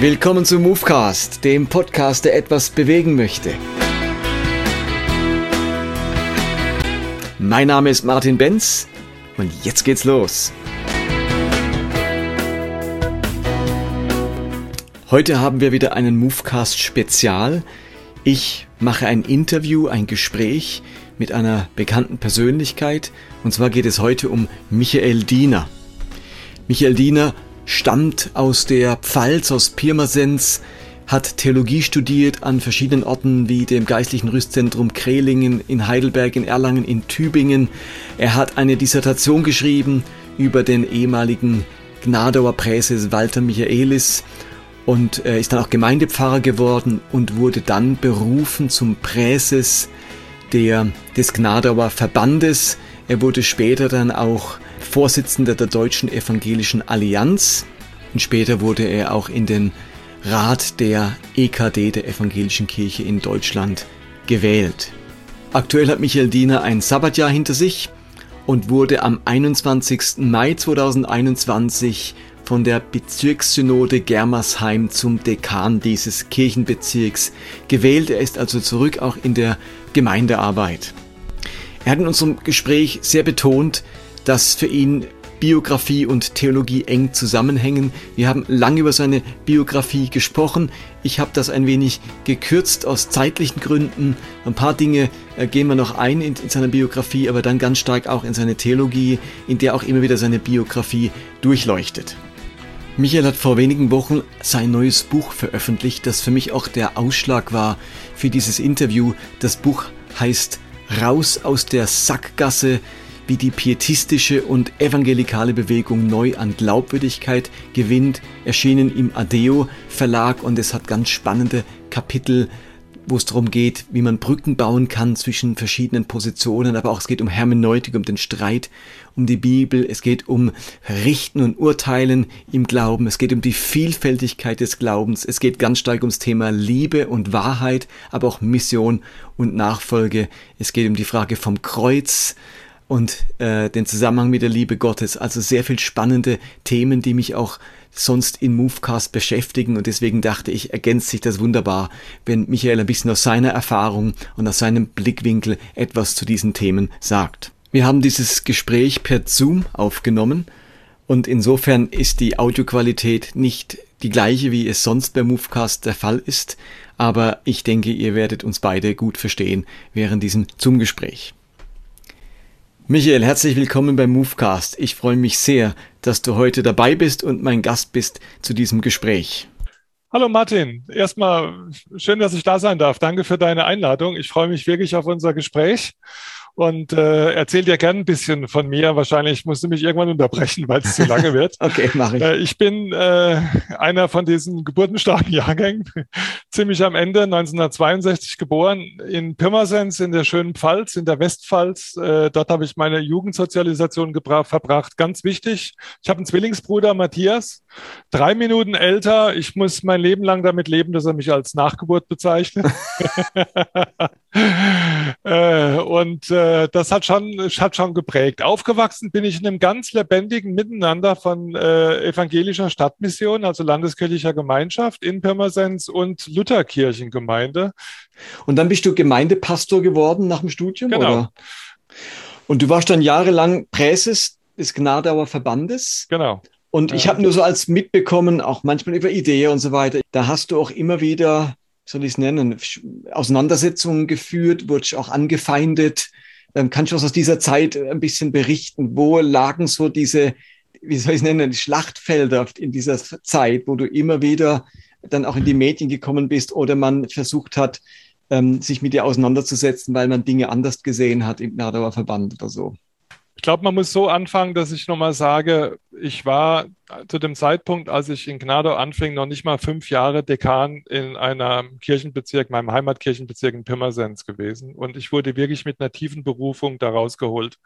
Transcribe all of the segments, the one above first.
Willkommen zum Movecast, dem Podcast, der etwas bewegen möchte. Mein Name ist Martin Benz und jetzt geht's los. Heute haben wir wieder einen Movecast Spezial. Ich mache ein Interview, ein Gespräch mit einer bekannten Persönlichkeit und zwar geht es heute um Michael Diener. Michael Diener stammt aus der Pfalz, aus Pirmasens, hat Theologie studiert an verschiedenen Orten wie dem Geistlichen Rüstzentrum Krehlingen, in Heidelberg, in Erlangen, in Tübingen. Er hat eine Dissertation geschrieben über den ehemaligen Gnadauer Präses Walter Michaelis und er ist dann auch Gemeindepfarrer geworden und wurde dann berufen zum Präses der, des Gnadauer Verbandes. Er wurde später dann auch Vorsitzender der Deutschen Evangelischen Allianz und später wurde er auch in den Rat der EKD der Evangelischen Kirche in Deutschland gewählt. Aktuell hat Michael Diener ein Sabbatjahr hinter sich und wurde am 21. Mai 2021 von der Bezirkssynode Germersheim zum Dekan dieses Kirchenbezirks gewählt. Er ist also zurück auch in der Gemeindearbeit. Er hat in unserem Gespräch sehr betont, dass für ihn Biografie und Theologie eng zusammenhängen. Wir haben lange über seine Biografie gesprochen. Ich habe das ein wenig gekürzt aus zeitlichen Gründen. Ein paar Dinge äh, gehen wir noch ein in, in seiner Biografie, aber dann ganz stark auch in seine Theologie, in der auch immer wieder seine Biografie durchleuchtet. Michael hat vor wenigen Wochen sein neues Buch veröffentlicht, das für mich auch der Ausschlag war für dieses Interview. Das Buch heißt Raus aus der Sackgasse, wie die pietistische und evangelikale Bewegung neu an Glaubwürdigkeit gewinnt, erschienen im Adeo Verlag und es hat ganz spannende Kapitel, wo es darum geht, wie man Brücken bauen kann zwischen verschiedenen Positionen, aber auch es geht um Hermeneutik, um den Streit, um die Bibel, es geht um Richten und Urteilen im Glauben, es geht um die Vielfältigkeit des Glaubens, es geht ganz stark ums Thema Liebe und Wahrheit, aber auch Mission und Nachfolge, es geht um die Frage vom Kreuz, und äh, den Zusammenhang mit der Liebe Gottes. Also sehr viel spannende Themen, die mich auch sonst in Movecast beschäftigen und deswegen dachte ich, ergänzt sich das wunderbar, wenn Michael ein bisschen aus seiner Erfahrung und aus seinem Blickwinkel etwas zu diesen Themen sagt. Wir haben dieses Gespräch per Zoom aufgenommen und insofern ist die Audioqualität nicht die gleiche, wie es sonst bei Movecast der Fall ist, aber ich denke, ihr werdet uns beide gut verstehen während diesem Zoom-Gespräch. Michael, herzlich willkommen beim Movecast. Ich freue mich sehr, dass du heute dabei bist und mein Gast bist zu diesem Gespräch. Hallo Martin, erstmal schön, dass ich da sein darf. Danke für deine Einladung. Ich freue mich wirklich auf unser Gespräch und äh, erzähl dir gern ein bisschen von mir. Wahrscheinlich musst du mich irgendwann unterbrechen, weil es zu lange wird. okay, mache ich. Äh, ich bin äh, einer von diesen geburtenstarken Jahrgängen, ziemlich am Ende, 1962 geboren, in Pirmasens in der schönen Pfalz, in der Westpfalz. Äh, dort habe ich meine Jugendsozialisation verbracht. Ganz wichtig, ich habe einen Zwillingsbruder, Matthias, drei Minuten älter. Ich muss mein Leben lang damit leben, dass er mich als Nachgeburt bezeichnet. äh, und äh, das hat schon, hat schon geprägt. Aufgewachsen bin ich in einem ganz lebendigen Miteinander von äh, evangelischer Stadtmission, also landeskirchlicher Gemeinschaft in Pirmasens und Lutherkirchengemeinde. Und dann bist du Gemeindepastor geworden nach dem Studium? Genau. Oder? Und du warst dann jahrelang Präses des Gnadauer Verbandes. Genau. Und ich habe nur so als mitbekommen, auch manchmal über Ideen und so weiter, da hast du auch immer wieder soll ich es nennen, Auseinandersetzungen geführt, wurde auch angefeindet. Ähm, kannst du aus dieser Zeit ein bisschen berichten? Wo lagen so diese, wie soll ich es nennen, Schlachtfelder in dieser Zeit, wo du immer wieder dann auch in die Medien gekommen bist oder man versucht hat, ähm, sich mit dir auseinanderzusetzen, weil man Dinge anders gesehen hat im Nadauer Verband oder so? Ich glaube, man muss so anfangen, dass ich nochmal sage, ich war zu dem Zeitpunkt, als ich in Gnadau anfing, noch nicht mal fünf Jahre Dekan in einem Kirchenbezirk, meinem Heimatkirchenbezirk in Pirmasens gewesen. Und ich wurde wirklich mit einer tiefen Berufung da rausgeholt.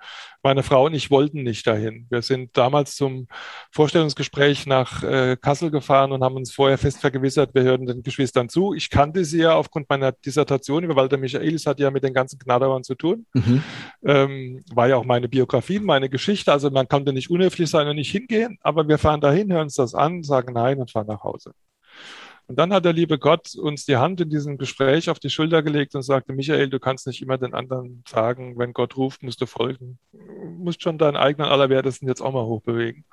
Meine Frau und ich wollten nicht dahin. Wir sind damals zum Vorstellungsgespräch nach äh, Kassel gefahren und haben uns vorher fest vergewissert, wir hören den Geschwistern zu. Ich kannte sie ja aufgrund meiner Dissertation über Walter Michaelis, hat ja mit den ganzen Gnadauern zu tun. Mhm. Ähm, war ja auch meine Biografie, meine Geschichte. Also man konnte nicht unhöflich sein und nicht hingehen, aber wir fahren dahin, hören uns das an, sagen nein und fahren nach Hause. Und dann hat der liebe Gott uns die Hand in diesem Gespräch auf die Schulter gelegt und sagte, Michael, du kannst nicht immer den anderen sagen, wenn Gott ruft, musst du folgen. Du musst schon deinen eigenen Allerwertesten jetzt auch mal hochbewegen.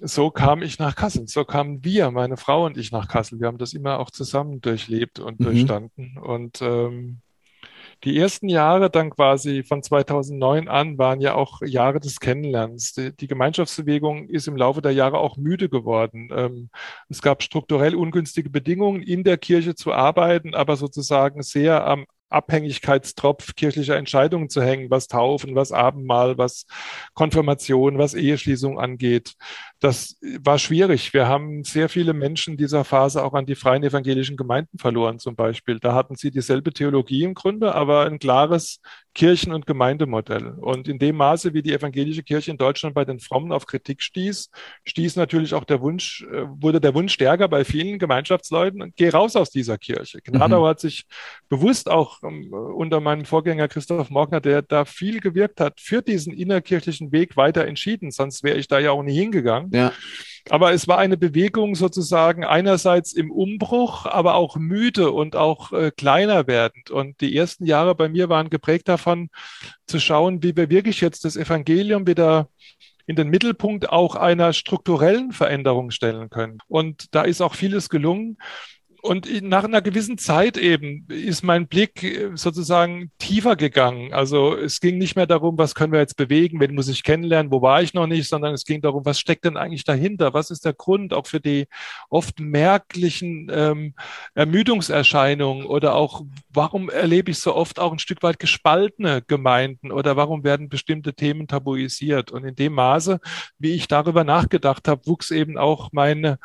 So kam ich nach Kassel. So kamen wir, meine Frau und ich nach Kassel. Wir haben das immer auch zusammen durchlebt und mhm. durchstanden. Und ähm, die ersten Jahre dann quasi von 2009 an waren ja auch Jahre des Kennenlernens. Die, Gemeinschaftsbewegung ist im Laufe der Jahre auch müde geworden. Ähm, es gab strukturell ungünstige Bedingungen, in der Kirche zu arbeiten, aber sozusagen sehr am Abhängigkeitstropf kirchlicher Entscheidungen zu hängen, was Taufen, was Abendmahl, was Konfirmation, was Eheschließung angeht. Das war schwierig. Wir haben sehr viele Menschen dieser Phase auch an die freien evangelischen Gemeinden verloren, zum Beispiel. Da hatten sie dieselbe Theologie im Grunde, aber ein klares Kirchen- und Gemeindemodell. Und in dem Maße, wie die evangelische Kirche in Deutschland bei den Frommen auf Kritik stieß, stieß natürlich auch der Wunsch, äh, wurde der Wunsch stärker bei vielen Gemeinschaftsleuten, geh raus aus dieser Kirche. Gnadau mhm. hat sich bewusst auch um, unter meinem Vorgänger Christoph Morgner, der da viel gewirkt hat, für diesen innerkirchlichen Weg weiter entschieden. Sonst wäre ich da ja auch nie hingegangen. Ja. Aber es war eine Bewegung sozusagen einerseits im Umbruch, aber auch müde und auch äh, kleiner werdend. Und die ersten Jahre bei mir waren geprägt davon, zu schauen, wie wir wirklich jetzt das Evangelium wieder in den Mittelpunkt auch einer strukturellen Veränderung stellen können. Und da ist auch vieles gelungen. Und nach einer gewissen Zeit eben ist mein Blick äh, sozusagen tiefer gegangen. Also es ging nicht mehr darum, was können wir jetzt bewegen, wen muss ich kennenlernen, wo war ich noch nicht, sondern es ging darum, was steckt denn eigentlich dahinter? Was ist der Grund auch für die oft merklichen ähm, Ermüdungserscheinungen oder auch, warum erlebe ich so oft auch ein Stück weit gespaltene Gemeinden oder warum werden bestimmte Themen tabuisiert? Und in dem Maße, wie ich darüber nachgedacht habe, wuchs eben auch meine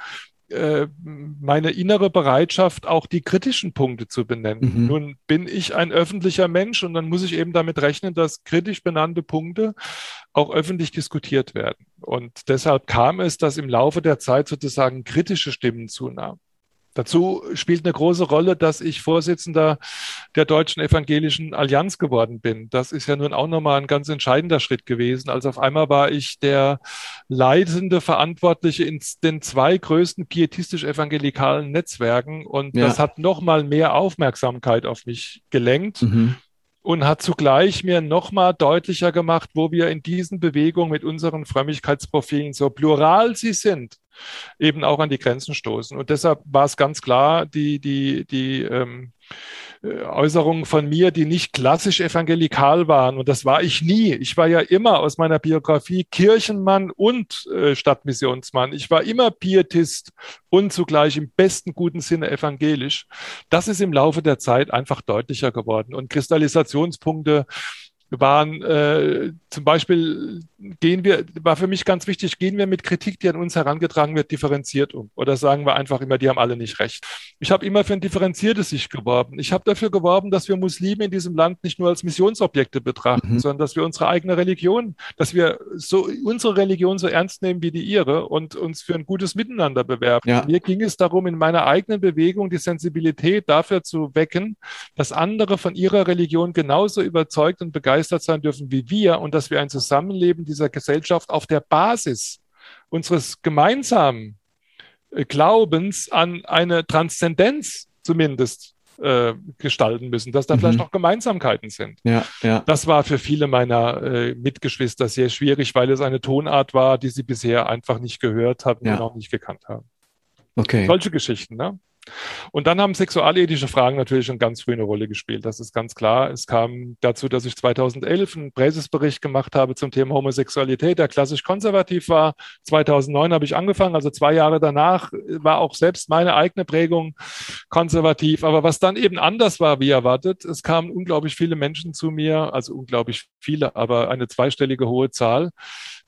äh, meine innere Bereitschaft, auch die kritischen Punkte zu benennen. Mhm. Nun bin ich ein öffentlicher Mensch und dann muss ich eben damit rechnen, dass kritisch benannte Punkte auch öffentlich diskutiert werden. Und deshalb kam es, dass im Laufe der Zeit sozusagen kritische Stimmen zunahmen. Dazu spielt eine große Rolle, dass ich Vorsitzender der Deutschen Evangelischen Allianz geworden bin. Das ist ja nun auch nochmal ein ganz entscheidender Schritt gewesen. Also auf einmal war ich der leitende Verantwortliche in den zwei größten pietistisch-evangelikalen Netzwerken und ja. das hat nochmal mehr Aufmerksamkeit auf mich gelenkt. Mhm und hat zugleich mir nochmal deutlicher gemacht, wo wir in diesen Bewegungen mit unseren Frömmigkeitsprofilen, so plural sie sind, eben auch an die Grenzen stoßen. Und deshalb war es ganz klar, die, die, die ähm, äh, Äußerungen von mir, die nicht klassisch evangelikal waren. Und das war ich nie. Ich war ja immer aus meiner Biografie Kirchenmann und äh, Stadtmissionsmann. Ich war immer Pietist und zugleich im besten guten Sinne evangelisch. Das ist im Laufe der Zeit einfach deutlicher geworden. Und Kristallisationspunkte waren äh, zum Beispiel gehen wir, war für mich ganz wichtig, gehen wir mit Kritik, die an uns herangetragen wird, differenziert um. Oder sagen wir einfach immer, die haben alle nicht recht. Ich habe immer für ein differenziertes Sicht geworben. Ich habe dafür geworben, dass wir Muslime in diesem Land nicht nur als Missionsobjekte betrachten, mhm. sondern dass wir unsere eigene Religion, dass wir so unsere Religion so ernst nehmen wie die ihre und uns für ein gutes Miteinander bewerben. Ja. Mir ging es darum, in meiner eigenen Bewegung die Sensibilität dafür zu wecken, dass andere von ihrer Religion genauso überzeugt und begeistert begeistert sein dürfen wie wir und dass wir ein Zusammenleben dieser Gesellschaft auf der Basis unseres gemeinsamen äh, Glaubens an eine Transzendenz zumindest äh, gestalten müssen, dass da mhm. vielleicht noch Gemeinsamkeiten sind. Ja, ja. Das war für viele meiner äh, Mitgeschwister sehr schwierig, weil es eine Tonart war, die sie bisher einfach nicht gehört hatten ja. und auch nicht gekannt haben. Okay. Solche Geschichten, ne? Und dann haben sexualethische Fragen natürlich schon ganz früh eine Rolle gespielt. Das ist ganz klar. Es kam dazu, dass ich 2011 einen Präsesbericht gemacht habe zum Thema Homosexualität, der klassisch konservativ war. 2009 habe ich angefangen, also zwei Jahre danach war auch selbst meine eigene Prägung konservativ. Aber was dann eben anders war, wie erwartet, es kamen unglaublich viele Menschen zu mir, also unglaublich viele, aber eine zweistellige hohe Zahl,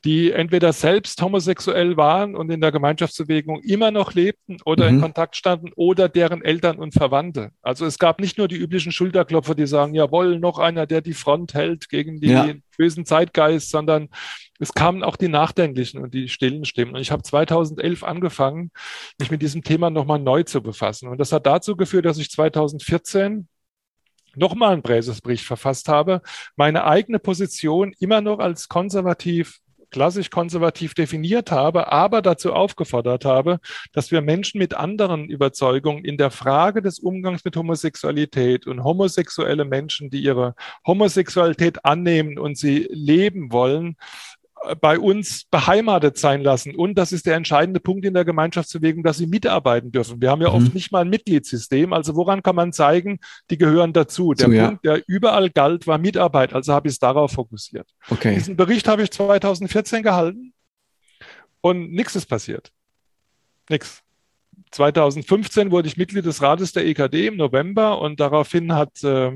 die entweder selbst homosexuell waren und in der Gemeinschaftsbewegung immer noch lebten oder mhm. in Kontakt standen oder deren Eltern und Verwandte. Also es gab nicht nur die üblichen Schulterklopfer, die sagen, jawohl, noch einer, der die Front hält gegen den ja. bösen Zeitgeist, sondern es kamen auch die nachdenklichen und die stillen Stimmen. Und ich habe 2011 angefangen, mich mit diesem Thema nochmal neu zu befassen. Und das hat dazu geführt, dass ich 2014 nochmal einen Präsesbericht verfasst habe, meine eigene Position immer noch als konservativ klassisch konservativ definiert habe, aber dazu aufgefordert habe, dass wir Menschen mit anderen Überzeugungen in der Frage des Umgangs mit Homosexualität und homosexuelle Menschen, die ihre Homosexualität annehmen und sie leben wollen, bei uns beheimatet sein lassen. Und das ist der entscheidende Punkt in der Gemeinschaftsbewegung, dass sie mitarbeiten dürfen. Wir haben ja mhm. oft nicht mal ein Mitgliedssystem. Also woran kann man zeigen, die gehören dazu? Der so, Punkt, ja. der überall galt, war Mitarbeit. Also habe ich es darauf fokussiert. Okay. Diesen Bericht habe ich 2014 gehalten und nichts ist passiert. Nix. 2015 wurde ich Mitglied des Rates der EKD im November und daraufhin hat äh,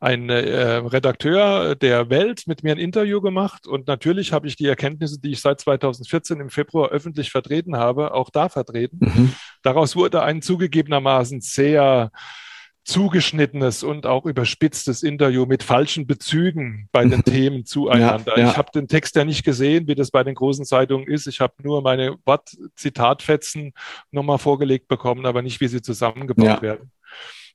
ein äh, Redakteur der Welt mit mir ein Interview gemacht und natürlich habe ich die Erkenntnisse, die ich seit 2014 im Februar öffentlich vertreten habe, auch da vertreten. Mhm. Daraus wurde ein zugegebenermaßen sehr zugeschnittenes und auch überspitztes Interview mit falschen Bezügen bei den Themen zueinander. Ja, ja. Ich habe den Text ja nicht gesehen, wie das bei den großen Zeitungen ist. Ich habe nur meine Wort-Zitatfetzen nochmal vorgelegt bekommen, aber nicht, wie sie zusammengebaut ja. werden.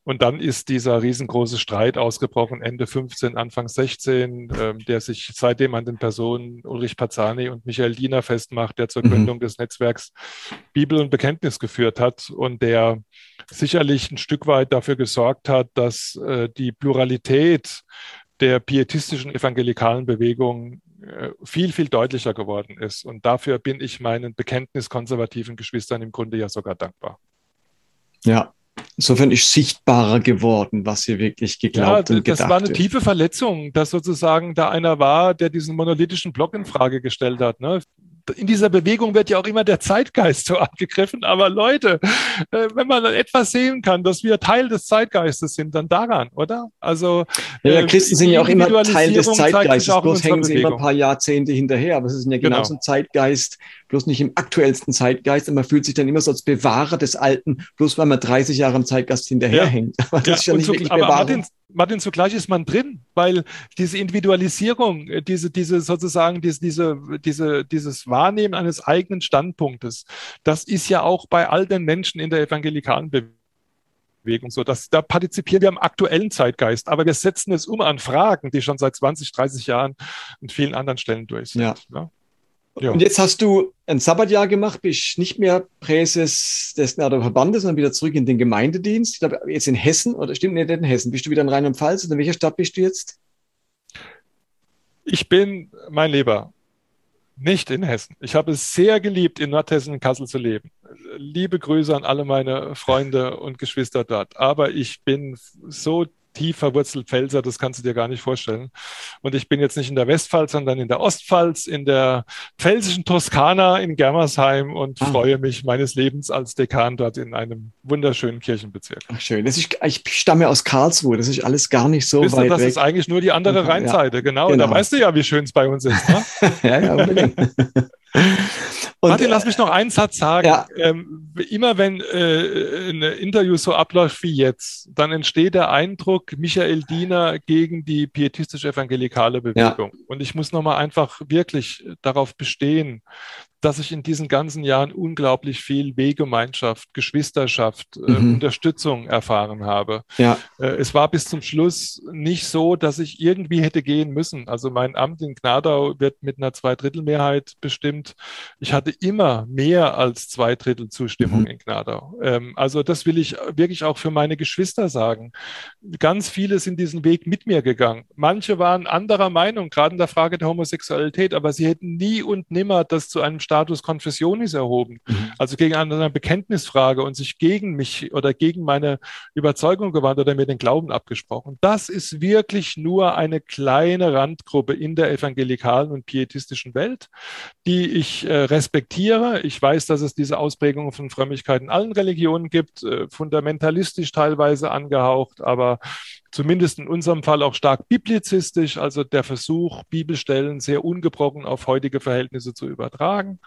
Und dann ist dieser riesengroße Streit ausgebrochen, Ende 15, Anfang 16, äh, der sich seitdem an den Personen Ulrich Pazzani und Michael Diener festmacht, der zur mhm. Gründung des Netzwerks Bibel und Bekenntnis geführt hat und der sicherlich ein Stück weit dafür gesorgt hat, dass äh, die Pluralität der pietistischen evangelikalen Bewegung äh, viel, viel deutlicher geworden ist. Und dafür bin ich meinen bekenntniskonservativen Geschwistern im Grunde ja sogar dankbar. Ja, Insofern ist sichtbarer geworden, was hier wirklich geglaubt ja, und gedacht Das war eine wird. tiefe Verletzung, dass sozusagen da einer war, der diesen monolithischen Block in Frage gestellt hat. Ne? in dieser Bewegung wird ja auch immer der Zeitgeist so angegriffen. Aber Leute, äh, wenn man etwas sehen kann, dass wir Teil des Zeitgeistes sind, dann daran, oder? Also ja, ja äh, Christen sind ja auch immer Teil des Zeitgeistes. Bloß hängen sie immer ein paar Jahrzehnte hinterher. Aber es ist ja genauso genau. ein Zeitgeist, bloß nicht im aktuellsten Zeitgeist. Und man fühlt sich dann immer so als Bewahrer des Alten, bloß weil man 30 Jahre im Zeitgeist hinterherhängt. Ja. Aber das ja, ist ja nicht wirklich aber Martin, Martin, zugleich ist man drin, weil diese Individualisierung, äh, diese, diese sozusagen, diese, diese, diese, dieses Wahrnehmen eines eigenen Standpunktes, das ist ja auch bei all den Menschen in der evangelikalen Bewegung so. Dass, da partizipieren wir am aktuellen Zeitgeist, aber wir setzen es um an Fragen, die schon seit 20, 30 Jahren an vielen anderen Stellen durch sind. Ja. ja. Ja. Und jetzt hast du ein Sabbatjahr gemacht, bist nicht mehr Präses des Verbandes, sondern wieder zurück in den Gemeindedienst. Ich glaube, jetzt in Hessen, oder stimmt nicht in Hessen? Bist du wieder in Rheinland-Pfalz? In welcher Stadt bist du jetzt? Ich bin, mein Lieber, nicht in Hessen. Ich habe es sehr geliebt, in Nordhessen in Kassel zu leben. Liebe Grüße an alle meine Freunde und Geschwister dort. Aber ich bin so tief verwurzelt Pfälzer, das kannst du dir gar nicht vorstellen. Und ich bin jetzt nicht in der Westpfalz, sondern in der Ostpfalz, in der pfälzischen Toskana in Germersheim und ah. freue mich meines Lebens als Dekan dort in einem wunderschönen Kirchenbezirk. Ach schön. Das ist, ich stamme aus Karlsruhe, das ist alles gar nicht so Wisst weit du, das weg. ist eigentlich nur die andere Rheinseite, ja. genau. genau. Da weißt du ja, wie schön es bei uns ist. Ne? ja, ja, unbedingt. Und, Martin, lass mich noch einen Satz sagen. Ja. Ähm, immer wenn äh, ein Interview so abläuft wie jetzt, dann entsteht der Eindruck, Michael Diener gegen die pietistisch-evangelikale Bewegung. Ja. Und ich muss nochmal einfach wirklich darauf bestehen, dass ich in diesen ganzen Jahren unglaublich viel Wehgemeinschaft, Geschwisterschaft, äh, mhm. äh, Unterstützung erfahren habe. Ja. Äh, es war bis zum Schluss nicht so, dass ich irgendwie hätte gehen müssen. Also mein Amt in Gnadau wird mit einer Zweidrittelmehrheit bestimmt. Ich hatte immer mehr als zwei Drittel Zustimmung mhm. in Gnadau. Ähm, also das will ich wirklich auch für meine Geschwister sagen. Ganz viele sind diesen Weg mit mir gegangen. Manche waren anderer Meinung, gerade in der Frage der Homosexualität, aber sie hätten nie und nimmer das zu einem Status Confessionis erhoben, mhm. also gegen eine Bekenntnisfrage und sich gegen mich oder gegen meine Überzeugung gewandt oder mir den Glauben abgesprochen. Das ist wirklich nur eine kleine Randgruppe in der evangelikalen und pietistischen Welt, die ich äh, respektiere. Ich weiß, dass es diese Ausprägungen von Frömmigkeit in allen Religionen gibt, äh, fundamentalistisch teilweise angehaucht, aber zumindest in unserem Fall auch stark biblizistisch, also der Versuch, Bibelstellen sehr ungebrochen auf heutige Verhältnisse zu übertragen.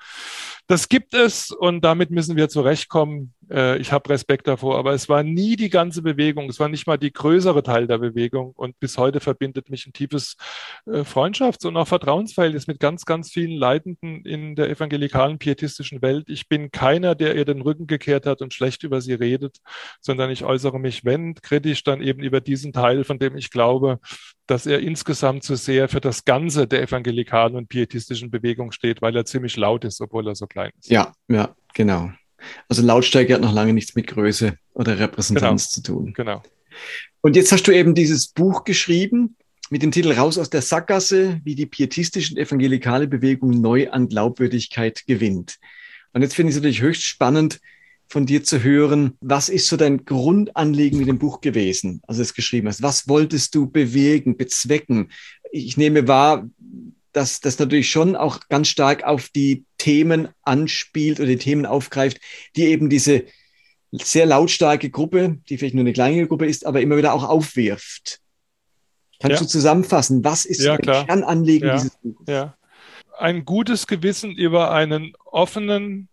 Das gibt es und damit müssen wir zurechtkommen. Äh, ich habe Respekt davor, aber es war nie die ganze Bewegung, es war nicht mal die größere Teil der Bewegung und bis heute verbindet mich ein tiefes äh, Freundschafts- und auch Vertrauensverhältnis mit ganz, ganz vielen Leitenden in der evangelikalen pietistischen Welt. Ich bin keiner, der ihr den Rücken gekehrt hat und schlecht über sie redet, sondern ich äußere mich, wenn kritisch, dann eben über diesen Teil, von dem ich glaube, dass er insgesamt zu sehr für das Ganze der evangelikalen und pietistischen Bewegung steht, weil er ziemlich laut ist, obwohl er so klein ist. Ja, ja, genau. Also Lautstärke hat noch lange nichts mit Größe oder Repräsentanz genau. zu tun. Genau. Und jetzt hast du eben dieses Buch geschrieben mit dem Titel Raus aus der Sackgasse, wie die pietistische und evangelikale Bewegung neu an Glaubwürdigkeit gewinnt. Und jetzt finde ich es natürlich höchst spannend, von dir zu hören, was ist so dein Grundanliegen mit dem Buch gewesen, als du es geschrieben hast? Was wolltest du bewegen, bezwecken? Ich nehme wahr, dass das natürlich schon auch ganz stark auf die Themen anspielt oder die Themen aufgreift, die eben diese sehr lautstarke Gruppe, die vielleicht nur eine kleine Gruppe ist, aber immer wieder auch aufwirft. Kannst ja. du zusammenfassen, was ist ja, das Kernanliegen ja, dieses Buches? Ja. Ein gutes Gewissen über einen offenen,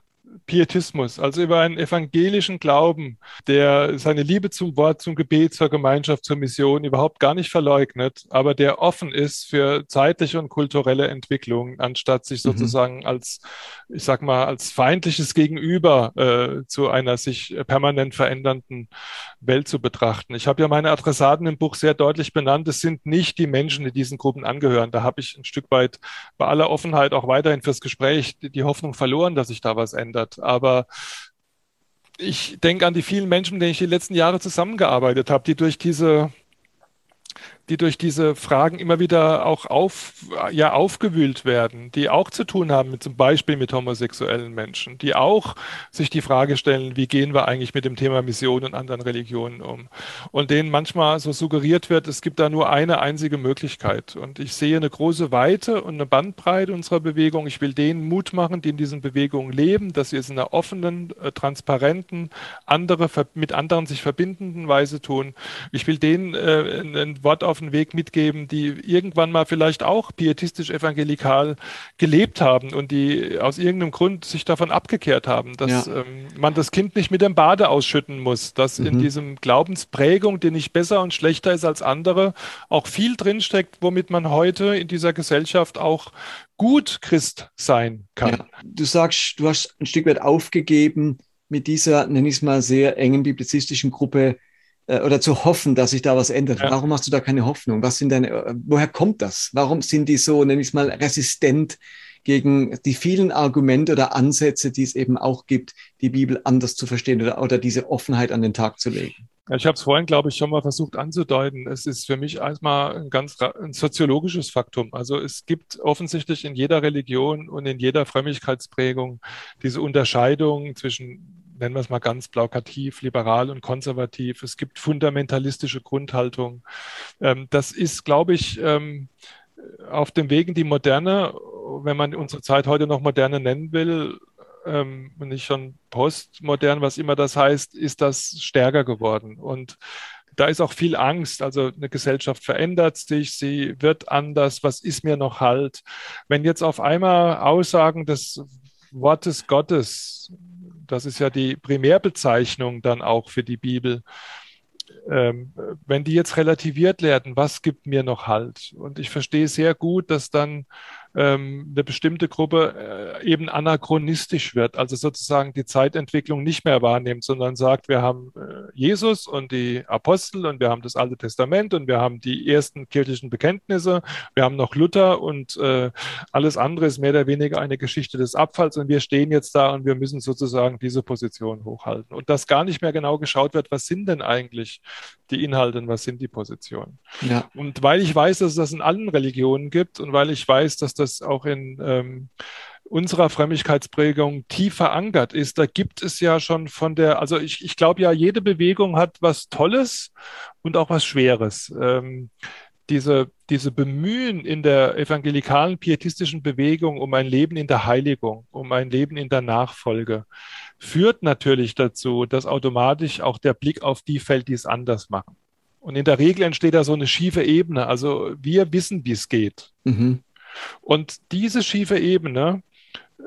Pietismus, also über einen evangelischen Glauben, der seine Liebe zum Wort, zum Gebet, zur Gemeinschaft, zur Mission überhaupt gar nicht verleugnet, aber der offen ist für zeitliche und kulturelle Entwicklungen, anstatt sich mhm. sozusagen mhm. als, ich sag mal, als feindliches Gegenüber äh, zu einer sich permanent verändernden Welt zu betrachten. Ich habe ja meine Adressaten im Buch sehr deutlich benannt. Es sind nicht die Menschen, die diesen Gruppen angehören. Da habe ich ein Stück weit bei aller Offenheit auch weiterhin fürs Gespräch die Hoffnung verloren, dass sich da was ändert hat. Aber ich denke an die vielen Menschen, mit denen ich die letzten Jahre zusammengearbeitet habe, die durch diese die durch diese Fragen immer wieder auch auf, ja, aufgewühlt werden, die auch zu tun haben mit zum Beispiel mit homosexuellen Menschen, die auch sich die Frage stellen, wie gehen wir eigentlich mit dem Thema Mission und anderen Religionen um? Und denen manchmal so suggeriert wird, es gibt da nur eine einzige Möglichkeit. Und ich sehe eine große Weite und eine Bandbreite unserer Bewegung. Ich will denen Mut machen, die in diesen Bewegungen leben, dass sie es in einer offenen, äh, transparenten, andere, mit anderen sich verbindenden Weise tun. Ich will denen äh, ein Wort auf auf den Weg mitgeben, die irgendwann mal vielleicht auch pietistisch-evangelikal gelebt haben und die aus irgendeinem Grund sich davon abgekehrt haben, dass ja. ähm, man das Kind nicht mit dem Bade ausschütten muss, dass mhm. in diesem Glaubensprägung, die nicht besser und schlechter ist als andere, auch viel drinsteckt, womit man heute in dieser Gesellschaft auch gut Christ sein kann. Ja. Du sagst, du hast ein Stück weit aufgegeben, mit dieser, nenne ich es mal, sehr engen biblizistischen Gruppe oder zu hoffen, dass sich da was ändert. Ja. Warum hast du da keine Hoffnung? Was sind deine, äh, woher kommt das? Warum sind die so, nenne ich es mal, resistent gegen die vielen Argumente oder Ansätze, die es eben auch gibt, die Bibel anders zu verstehen oder, oder diese Offenheit an den Tag zu legen? Ich habe es vorhin, glaube ich, schon mal versucht anzudeuten. Es ist für mich erstmal ein ganz ein soziologisches Faktum. Also es gibt offensichtlich in jeder Religion und in jeder Frömmigkeitsprägung diese Unterscheidung zwischen nennen wir es mal ganz plaukativ, liberal und konservativ. Es gibt fundamentalistische Grundhaltung. Ähm, das ist, glaube ich, ähm, auf dem Weg in die Moderne, wenn man unsere Zeit heute noch Moderne nennen will, ähm, nicht schon postmodern, was immer das heißt, ist das stärker geworden. Und da ist auch viel Angst. Also eine Gesellschaft verändert sich, sie wird anders. Was ist mir noch halt? Wenn jetzt auf einmal Aussagen des Wortes Gottes das ist ja die Primärbezeichnung dann auch für die Bibel. Ähm, wenn die jetzt relativiert werden, was gibt mir noch Halt? Und ich verstehe sehr gut, dass dann ähm, eine bestimmte Gruppe äh, eben anachronistisch wird, also sozusagen die Zeitentwicklung nicht mehr wahrnimmt, sondern sagt, wir haben äh, Jesus und die Apostel und wir haben das Alte Testament und wir haben die ersten kirchlichen Bekenntnisse, wir haben noch Luther und äh, alles andere ist mehr oder weniger eine Geschichte des Abfalls und wir stehen jetzt da und wir müssen sozusagen diese Position hochhalten und dass gar nicht mehr genau geschaut wird, was sind denn eigentlich die Inhalte und was sind die Positionen. Ja. Und weil ich weiß, dass es das in allen Religionen gibt und weil ich weiß, dass das auch in ähm, unserer Frömmigkeitsprägung tief verankert ist, da gibt es ja schon von der, also ich, ich glaube ja, jede Bewegung hat was Tolles und auch was Schweres. Ähm, diese, diese Bemühen in der evangelikalen pietistischen Bewegung um ein Leben in der Heiligung, um ein Leben in der Nachfolge, führt natürlich dazu, dass automatisch auch der Blick auf die fällt, die es anders machen. Und in der Regel entsteht da so eine schiefe Ebene. Also wir wissen, wie es geht. Mhm. Und diese schiefe Ebene äh,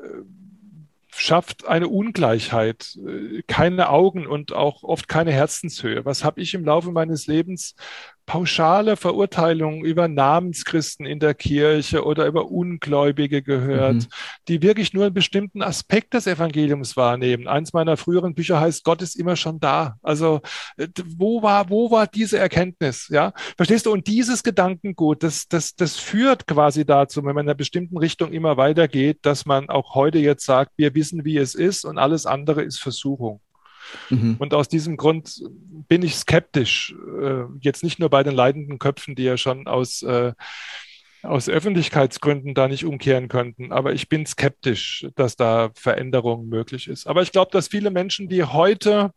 schafft eine Ungleichheit, äh, keine Augen und auch oft keine Herzenshöhe. Was habe ich im Laufe meines Lebens pauschale Verurteilungen über Namenschristen in der Kirche oder über Ungläubige gehört, mhm. die wirklich nur einen bestimmten Aspekt des Evangeliums wahrnehmen. Eins meiner früheren Bücher heißt, Gott ist immer schon da. Also wo war, wo war diese Erkenntnis? Ja, verstehst du? Und dieses Gedankengut, das, das, das führt quasi dazu, wenn man in einer bestimmten Richtung immer weitergeht, dass man auch heute jetzt sagt, wir wissen, wie es ist und alles andere ist Versuchung. Mhm. Und aus diesem Grund bin ich skeptisch. Äh, jetzt nicht nur bei den leidenden Köpfen, die ja schon aus, äh, aus Öffentlichkeitsgründen da nicht umkehren könnten. Aber ich bin skeptisch, dass da Veränderung möglich ist. Aber ich glaube, dass viele Menschen, die heute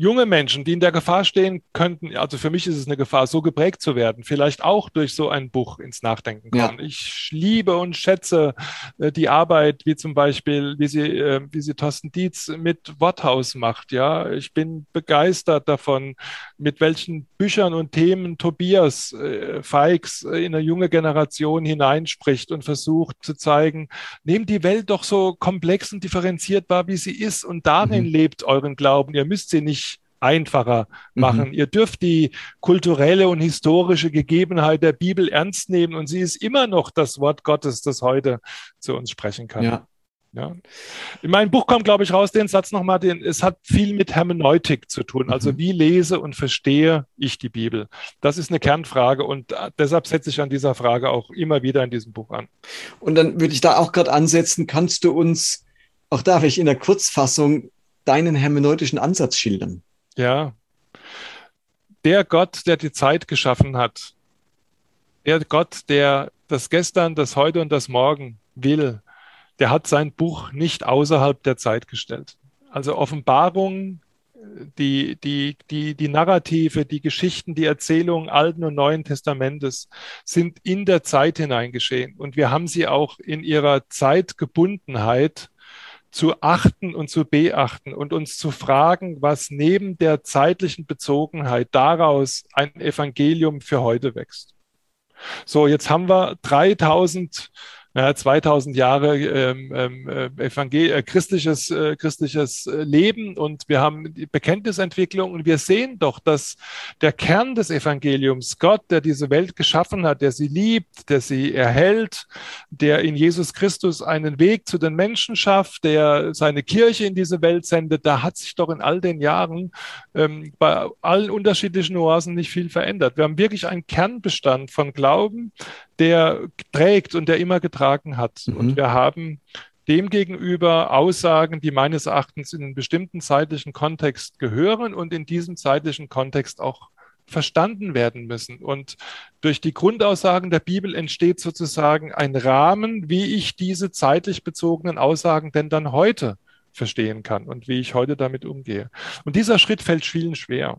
junge Menschen, die in der Gefahr stehen könnten, also für mich ist es eine Gefahr, so geprägt zu werden, vielleicht auch durch so ein Buch ins Nachdenken kommen. Ja. Ich liebe und schätze äh, die Arbeit, wie zum Beispiel, wie sie, äh, wie sie Thorsten Dietz mit Worthaus macht. Ja, ich bin begeistert davon, mit welchen Büchern und Themen Tobias äh, Feix in eine junge Generation hineinspricht und versucht zu zeigen, nehmt die Welt doch so komplex und differenziert wahr, wie sie ist und darin mhm. lebt euren Glauben. Ihr müsst sie nicht einfacher machen. Mhm. Ihr dürft die kulturelle und historische Gegebenheit der Bibel ernst nehmen und sie ist immer noch das Wort Gottes, das heute zu uns sprechen kann. Ja. Ja. In meinem Buch kommt, glaube ich, raus den Satz nochmal, den, es hat viel mit Hermeneutik zu tun. Also mhm. wie lese und verstehe ich die Bibel? Das ist eine Kernfrage und äh, deshalb setze ich an dieser Frage auch immer wieder in diesem Buch an. Und dann würde ich da auch gerade ansetzen, kannst du uns, auch darf ich in der Kurzfassung, deinen hermeneutischen Ansatz schildern? Ja. Der Gott, der die Zeit geschaffen hat, der Gott, der das Gestern, das Heute und das Morgen will, der hat sein Buch nicht außerhalb der Zeit gestellt. Also Offenbarung, die, die, die, die Narrative, die Geschichten, die Erzählungen Alten und Neuen Testamentes sind in der Zeit hineingeschehen. Und wir haben sie auch in ihrer Zeitgebundenheit zu achten und zu beachten und uns zu fragen, was neben der zeitlichen Bezogenheit daraus ein Evangelium für heute wächst. So, jetzt haben wir 3000 ja, 2000 Jahre ähm, ähm, äh, Evangel äh, christliches, äh, christliches äh, Leben und wir haben die Bekenntnisentwicklung und wir sehen doch, dass der Kern des Evangeliums, Gott, der diese Welt geschaffen hat, der sie liebt, der sie erhält, der in Jesus Christus einen Weg zu den Menschen schafft, der seine Kirche in diese Welt sendet, da hat sich doch in all den Jahren ähm, bei allen unterschiedlichen Nuancen nicht viel verändert. Wir haben wirklich einen Kernbestand von Glauben, der trägt und der immer getragen hat. Mhm. Und wir haben demgegenüber Aussagen, die meines Erachtens in einen bestimmten zeitlichen Kontext gehören und in diesem zeitlichen Kontext auch verstanden werden müssen. Und durch die Grundaussagen der Bibel entsteht sozusagen ein Rahmen, wie ich diese zeitlich bezogenen Aussagen denn dann heute verstehen kann und wie ich heute damit umgehe. Und dieser Schritt fällt vielen schwer.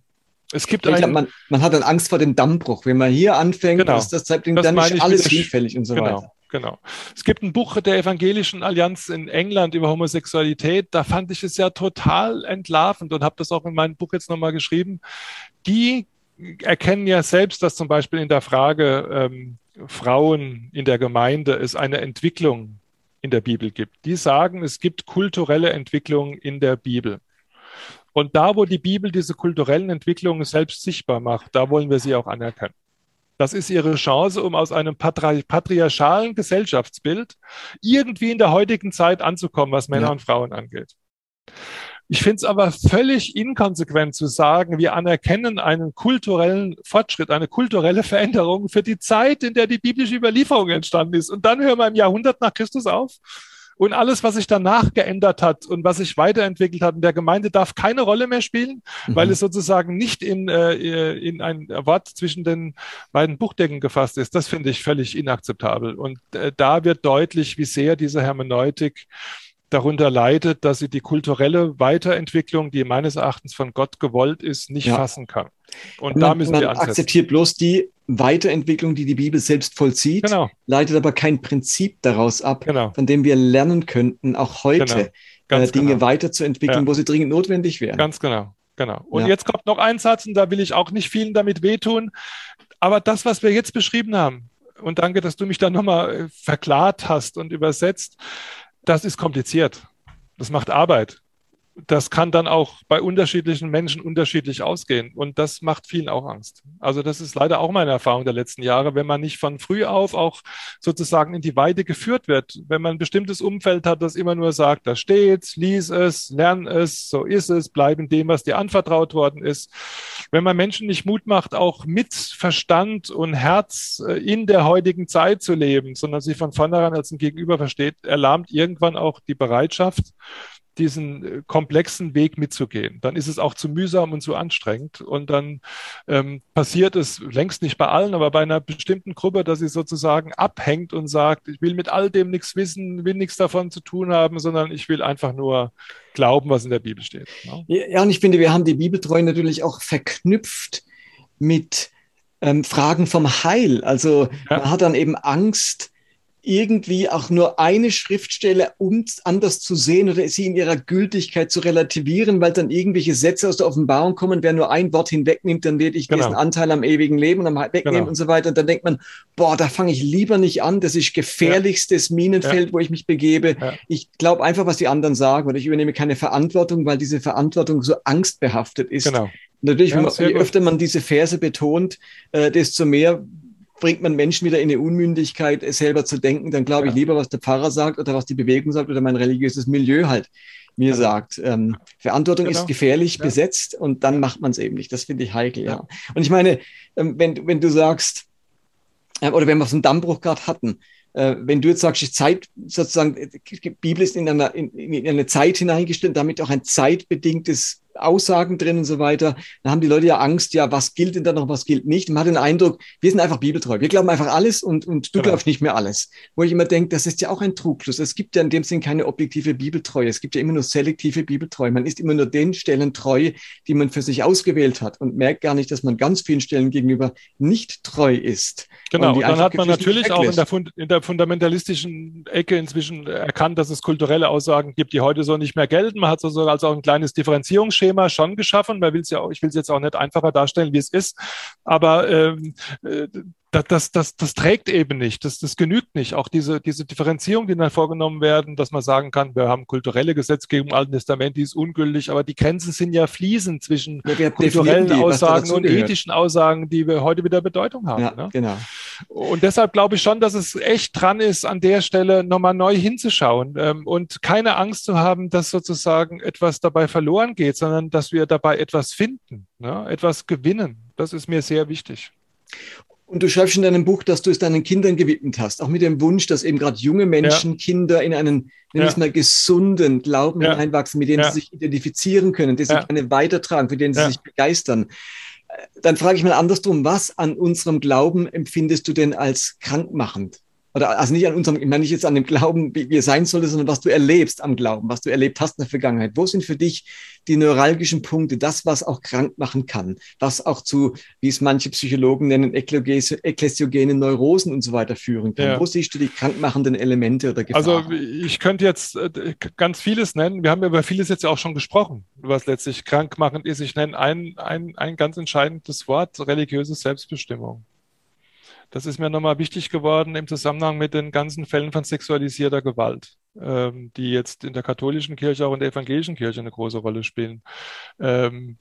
Es gibt ich glaub, man, man hat dann Angst vor dem Dammbruch. Wenn man hier anfängt, genau. ist das Zeitpunkt das dann nicht alles hinfällig und so genau. weiter. Genau. Es gibt ein Buch der Evangelischen Allianz in England über Homosexualität. Da fand ich es ja total entlarvend und habe das auch in meinem Buch jetzt nochmal geschrieben. Die erkennen ja selbst, dass zum Beispiel in der Frage ähm, Frauen in der Gemeinde es eine Entwicklung in der Bibel gibt. Die sagen, es gibt kulturelle Entwicklungen in der Bibel. Und da, wo die Bibel diese kulturellen Entwicklungen selbst sichtbar macht, da wollen wir sie auch anerkennen. Das ist ihre Chance, um aus einem patri patriarchalen Gesellschaftsbild irgendwie in der heutigen Zeit anzukommen, was Männer ja. und Frauen angeht. Ich finde es aber völlig inkonsequent zu sagen, wir anerkennen einen kulturellen Fortschritt, eine kulturelle Veränderung für die Zeit, in der die biblische Überlieferung entstanden ist. Und dann hören wir im Jahrhundert nach Christus auf und alles, was sich danach geändert hat und was sich weiterentwickelt hat in der Gemeinde, darf keine Rolle mehr spielen, mhm. weil es sozusagen nicht in, äh, in ein Wort zwischen den beiden Buchdecken gefasst ist. Das finde ich völlig inakzeptabel. Und äh, da wird deutlich, wie sehr diese Hermeneutik darunter leidet, dass sie die kulturelle Weiterentwicklung, die meines Erachtens von Gott gewollt ist, nicht ja. fassen kann. Und man, da müssen man wir ansetzen. akzeptiert bloß die Weiterentwicklung, die die Bibel selbst vollzieht, genau. leitet aber kein Prinzip daraus ab, genau. von dem wir lernen könnten, auch heute genau. äh, Dinge genau. weiterzuentwickeln, ja. wo sie dringend notwendig wären. Ganz genau, genau. Und ja. jetzt kommt noch ein Satz, und da will ich auch nicht vielen damit wehtun, aber das, was wir jetzt beschrieben haben, und danke, dass du mich da nochmal äh, verklart hast und übersetzt, das ist kompliziert. Das macht Arbeit das kann dann auch bei unterschiedlichen Menschen unterschiedlich ausgehen. Und das macht vielen auch Angst. Also das ist leider auch meine Erfahrung der letzten Jahre, wenn man nicht von früh auf auch sozusagen in die Weite geführt wird. Wenn man ein bestimmtes Umfeld hat, das immer nur sagt, da steht's, lies es, lern es, so ist es, bleib in dem, was dir anvertraut worden ist. Wenn man Menschen nicht Mut macht, auch mit Verstand und Herz äh, in der heutigen Zeit zu leben, sondern sie von vornherein als ein Gegenüber versteht, erlahmt irgendwann auch die Bereitschaft, diesen äh, komplexen Weg mitzugehen. Dann ist es auch zu mühsam und zu anstrengend. Und dann ähm, passiert es längst nicht bei allen, aber bei einer bestimmten Gruppe, dass sie sozusagen abhängt und sagt, ich will mit all dem nichts wissen, will nichts davon zu tun haben, sondern ich will einfach nur glauben, was in der Bibel steht. Ne? Ja, und ich finde, wir haben die Bibeltreue natürlich auch verknüpft mit ähm, Fragen vom Heil. Also ja. man hat dann eben Angst, irgendwie auch nur eine Schriftstelle um anders zu sehen oder sie in ihrer Gültigkeit zu relativieren, weil dann irgendwelche Sätze aus der Offenbarung kommen, wer nur ein Wort hinwegnimmt, dann werde ich genau. diesen Anteil am ewigen Leben und am wegnehmen genau. und so weiter. Und dann denkt man, boah, da fange ich lieber nicht an, das ist gefährlichstes ja. Minenfeld, ja. wo ich mich begebe. Ja. Ich glaube einfach, was die anderen sagen und ich übernehme keine Verantwortung, weil diese Verantwortung so angstbehaftet ist. Genau. Natürlich, ja, je öfter man diese Verse betont, äh, desto mehr bringt man Menschen wieder in eine Unmündigkeit, selber zu denken, dann glaube ja. ich lieber, was der Pfarrer sagt oder was die Bewegung sagt oder mein religiöses Milieu halt mir ja. sagt. Ähm, Verantwortung genau. ist gefährlich ja. besetzt und dann macht man es eben nicht. Das finde ich heikel, ja. Und ich meine, ähm, wenn, wenn du sagst, äh, oder wenn wir so einen Dammbruch gerade hatten, äh, wenn du jetzt sagst, die Zeit sozusagen, die Bibel ist in, einer, in, in eine Zeit hineingestellt, damit auch ein zeitbedingtes Aussagen drin und so weiter. Da haben die Leute ja Angst, ja, was gilt denn da noch, was gilt nicht. Und man hat den Eindruck, wir sind einfach bibeltreu. Wir glauben einfach alles und, und du genau. glaubst nicht mehr alles. Wo ich immer denke, das ist ja auch ein Trugschluss. Es gibt ja in dem Sinn keine objektive Bibeltreue. Es gibt ja immer nur selektive Bibeltreue. Man ist immer nur den Stellen treu, die man für sich ausgewählt hat und merkt gar nicht, dass man ganz vielen Stellen gegenüber nicht treu ist. Genau, und, und dann hat man natürlich auch in der, in der fundamentalistischen Ecke inzwischen erkannt, dass es kulturelle Aussagen gibt, die heute so nicht mehr gelten. Man hat so also auch ein kleines Differenzierungs Schema schon geschaffen. Man will es ja auch, ich will es jetzt auch nicht einfacher darstellen, wie es ist. Aber ähm, äh, das, das, das, das trägt eben nicht, das, das genügt nicht. Auch diese, diese Differenzierung, die dann vorgenommen werden, dass man sagen kann, wir haben kulturelle Gesetzgebung im Alten Testament, die ist ungültig, aber die Grenzen sind ja fließend zwischen ja, kulturellen die, Aussagen und gehört. ethischen Aussagen, die wir heute wieder Bedeutung haben. Ja, ne? genau. Und deshalb glaube ich schon, dass es echt dran ist, an der Stelle nochmal neu hinzuschauen ähm, und keine Angst zu haben, dass sozusagen etwas dabei verloren geht, sondern dass wir dabei etwas finden, ne? etwas gewinnen. Das ist mir sehr wichtig. Und du schreibst in deinem Buch, dass du es deinen Kindern gewidmet hast, auch mit dem Wunsch, dass eben gerade junge Menschen, ja. Kinder in einen, nenn ja. mal, gesunden Glauben ja. hineinwachsen, mit denen sie sich identifizieren können, die sie gerne weitertragen, für den sie sich begeistern. Dann frage ich mal andersrum, was an unserem Glauben empfindest du denn als krankmachend? Oder also nicht an unserem, ich meine nicht jetzt an dem Glauben, wie wir sein sollte, sondern was du erlebst am Glauben, was du erlebt hast in der Vergangenheit. Wo sind für dich die neuralgischen Punkte, das, was auch krank machen kann, was auch zu, wie es manche Psychologen nennen, ekklesiogenen Neurosen und so weiter führen kann? Ja. Wo siehst du die krankmachenden Elemente oder Gefahren? Also ich könnte jetzt äh, ganz vieles nennen. Wir haben über vieles jetzt ja auch schon gesprochen, was letztlich krankmachend ist. Ich nenne ein, ein, ein ganz entscheidendes Wort, religiöse Selbstbestimmung. Das ist mir nochmal wichtig geworden im Zusammenhang mit den ganzen Fällen von sexualisierter Gewalt, ähm, die jetzt in der katholischen Kirche, auch in der evangelischen Kirche eine große Rolle spielen. Ähm,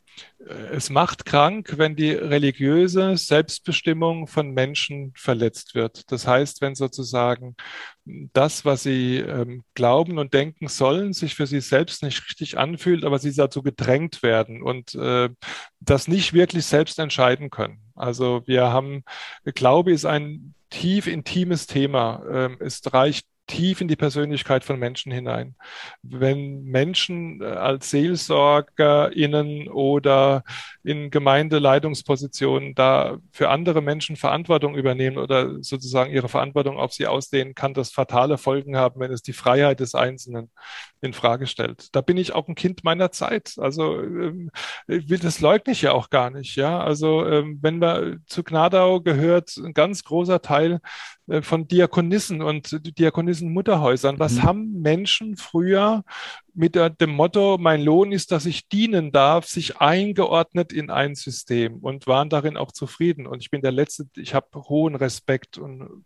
es macht krank, wenn die religiöse Selbstbestimmung von Menschen verletzt wird. Das heißt, wenn sozusagen das, was sie ähm, glauben und denken sollen, sich für sie selbst nicht richtig anfühlt, aber sie dazu gedrängt werden und äh, das nicht wirklich selbst entscheiden können. Also wir haben, Glaube ist ein tief intimes Thema. Ähm, es reicht tief in die Persönlichkeit von Menschen hinein. Wenn Menschen äh, als SeelsorgerInnen oder in Gemeindeleitungspositionen da für andere Menschen Verantwortung übernehmen oder sozusagen ihre Verantwortung auf sie ausdehnen, kann das fatale Folgen haben, wenn es die Freiheit des Einzelnen in Frage stellt. Da bin ich auch ein Kind meiner Zeit. Also ähm, das leugne ich ja auch gar nicht. Ja, also ähm, wenn man zu Gnadau gehört, ein ganz großer Teil von Diakonissen und Diakonissen-Mutterhäusern. Was mhm. haben Menschen früher mit dem Motto, mein Lohn ist, dass ich dienen darf, sich eingeordnet in ein System und waren darin auch zufrieden. Und ich bin der Letzte, ich habe hohen Respekt und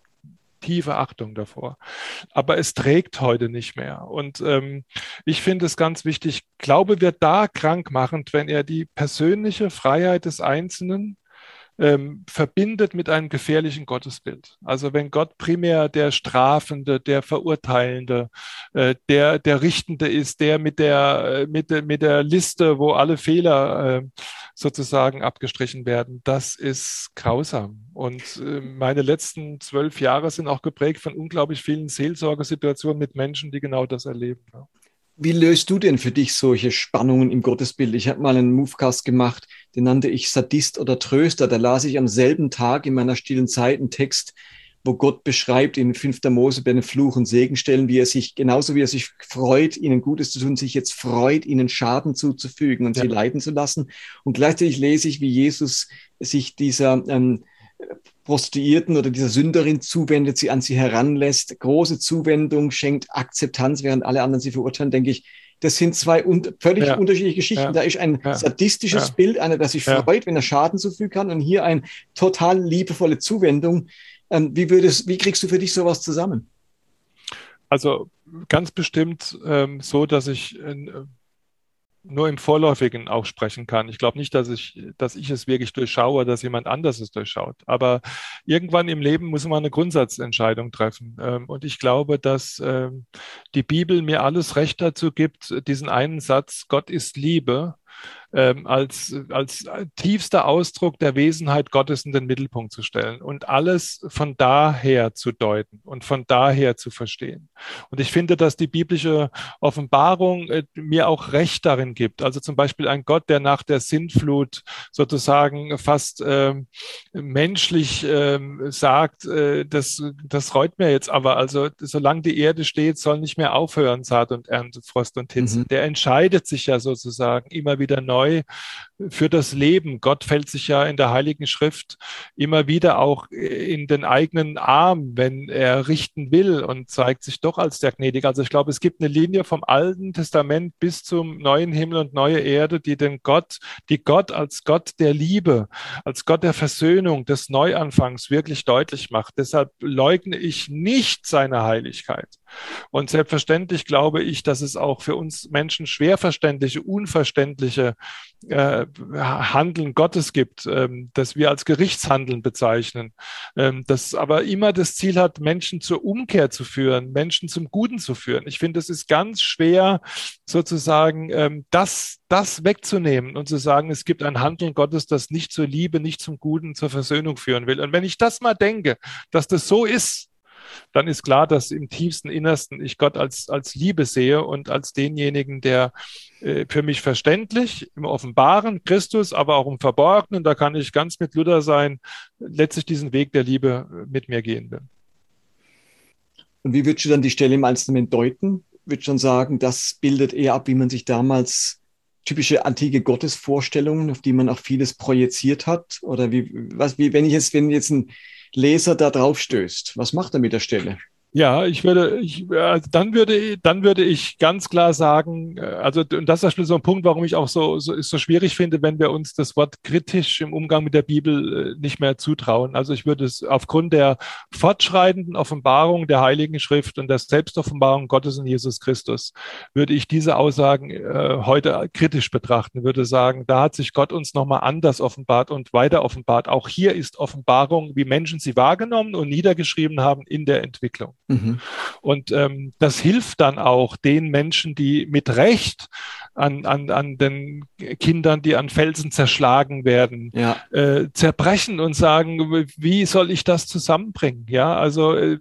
tiefe Achtung davor. Aber es trägt heute nicht mehr. Und ähm, ich finde es ganz wichtig, Glaube wird da krankmachend, wenn er die persönliche Freiheit des Einzelnen ähm, verbindet mit einem gefährlichen Gottesbild. Also wenn Gott primär der Strafende, der Verurteilende, äh, der, der Richtende ist, der mit der, äh, mit, der, mit der Liste, wo alle Fehler äh, sozusagen abgestrichen werden, das ist grausam. Und äh, meine letzten zwölf Jahre sind auch geprägt von unglaublich vielen Seelsorgesituationen mit Menschen, die genau das erleben. Ja. Wie löst du denn für dich solche Spannungen im Gottesbild? Ich habe mal einen Movecast gemacht, den nannte ich Sadist oder Tröster. Da las ich am selben Tag in meiner stillen Zeit einen Text, wo Gott beschreibt in 5. Mose bei den Fluch- und Segenstellen, wie er sich, genauso wie er sich freut, ihnen Gutes zu tun, sich jetzt freut, ihnen Schaden zuzufügen und ja. sie leiden zu lassen. Und gleichzeitig lese ich, wie Jesus sich dieser ähm, Prostituierten oder dieser Sünderin zuwendet, sie an sie heranlässt, große Zuwendung, schenkt Akzeptanz, während alle anderen sie verurteilen, denke ich, das sind zwei un völlig ja. unterschiedliche Geschichten. Ja. Da ist ein ja. sadistisches Bild, einer, der sich freut, wenn er Schaden zufügen kann, und hier eine total liebevolle Zuwendung. Ähm, wie, würdest, wie kriegst du für dich sowas zusammen? Also ganz bestimmt ähm, so, dass ich äh, nur im Vorläufigen auch sprechen kann. Ich glaube nicht, dass ich, dass ich es wirklich durchschaue, dass jemand anders es durchschaut. Aber irgendwann im Leben muss man eine Grundsatzentscheidung treffen. Ähm, und ich glaube, dass ähm, die Bibel mir alles Recht dazu gibt, diesen einen Satz, Gott ist Liebe, ähm, als, als tiefster Ausdruck der Wesenheit Gottes in den Mittelpunkt zu stellen und alles von daher zu deuten und von daher zu verstehen. Und ich finde, dass die biblische Offenbarung äh, mir auch Recht darin gibt. Also zum Beispiel ein Gott, der nach der Sintflut sozusagen fast äh, menschlich äh, sagt, das, das reut mir jetzt aber. Also solange die Erde steht, soll nicht mehr aufhören, Saat und Ernte, Frost und Hitze. Mhm. Der entscheidet sich ja sozusagen immer wieder neu neu für das Leben. Gott fällt sich ja in der Heiligen Schrift immer wieder auch in den eigenen Arm, wenn er richten will und zeigt sich doch als der Gnädige. Also ich glaube, es gibt eine Linie vom Alten Testament bis zum neuen Himmel und neue Erde, die den Gott, die Gott als Gott der Liebe, als Gott der Versöhnung, des Neuanfangs wirklich deutlich macht. Deshalb leugne ich nicht seine Heiligkeit. Und selbstverständlich glaube ich, dass es auch für uns Menschen schwer verständliche, unverständliche äh, Handeln Gottes gibt, ähm, das wir als Gerichtshandeln bezeichnen, ähm, das aber immer das Ziel hat, Menschen zur Umkehr zu führen, Menschen zum Guten zu führen. Ich finde, es ist ganz schwer, sozusagen ähm, das, das wegzunehmen und zu sagen, es gibt ein Handeln Gottes, das nicht zur Liebe, nicht zum Guten, zur Versöhnung führen will. Und wenn ich das mal denke, dass das so ist, dann ist klar, dass im tiefsten Innersten ich Gott als, als Liebe sehe und als denjenigen, der äh, für mich verständlich im Offenbaren Christus, aber auch im Verborgenen, da kann ich ganz mit Luther sein, letztlich diesen Weg der Liebe äh, mit mir gehen will. Und wie würdest du dann die Stelle im Einzelnen deuten? Würdest du schon sagen, das bildet eher ab, wie man sich damals typische antike Gottesvorstellungen, auf die man auch vieles projiziert hat? Oder wie, was, wie, wenn ich jetzt, wenn jetzt ein Leser da drauf stößt? Was macht er mit der Stelle? Ja, ich würde, ich, also dann würde, dann würde ich ganz klar sagen, äh, also und das ist so ein Punkt, warum ich auch so, so, so schwierig finde, wenn wir uns das Wort kritisch im Umgang mit der Bibel äh, nicht mehr zutrauen. Also ich würde es aufgrund der fortschreitenden Offenbarung der Heiligen Schrift und der Selbstoffenbarung Gottes in Jesus Christus, würde ich diese Aussagen äh, heute kritisch betrachten, würde sagen, da hat sich Gott uns nochmal anders offenbart und weiter offenbart. Auch hier ist Offenbarung, wie Menschen sie wahrgenommen und niedergeschrieben haben in der Entwicklung. Mhm. Und ähm, das hilft dann auch den Menschen, die mit Recht an, an, an den Kindern, die an Felsen zerschlagen werden, ja. äh, zerbrechen und sagen, wie soll ich das zusammenbringen? Ja, also äh,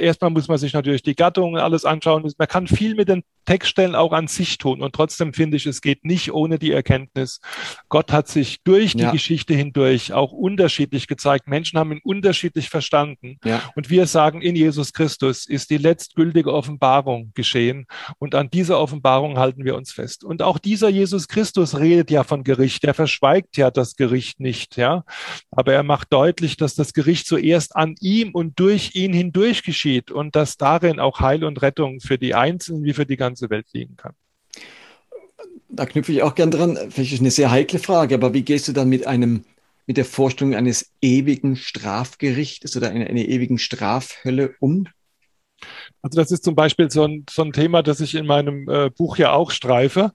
erstmal muss man sich natürlich die Gattung und alles anschauen. Man kann viel mit den Textstellen auch an sich tun. Und trotzdem finde ich, es geht nicht ohne die Erkenntnis. Gott hat sich durch die ja. Geschichte hindurch auch unterschiedlich gezeigt. Menschen haben ihn unterschiedlich verstanden. Ja. Und wir sagen, in Jesus Christus ist die letztgültige Offenbarung geschehen. Und an dieser Offenbarung halten wir uns fest. Und auch dieser Jesus Christus redet ja von Gericht. Er verschweigt ja das Gericht nicht, ja. Aber er macht deutlich, dass das Gericht zuerst an ihm und durch ihn hindurch geschieht und dass darin auch Heil und Rettung für die Einzelnen wie für die ganze Welt liegen kann. Da knüpfe ich auch gern dran. Vielleicht ist eine sehr heikle Frage, aber wie gehst du dann mit einem mit der Vorstellung eines ewigen Strafgerichtes oder einer, einer ewigen Strafhölle um? Also das ist zum Beispiel so ein, so ein Thema, das ich in meinem äh, Buch ja auch streife.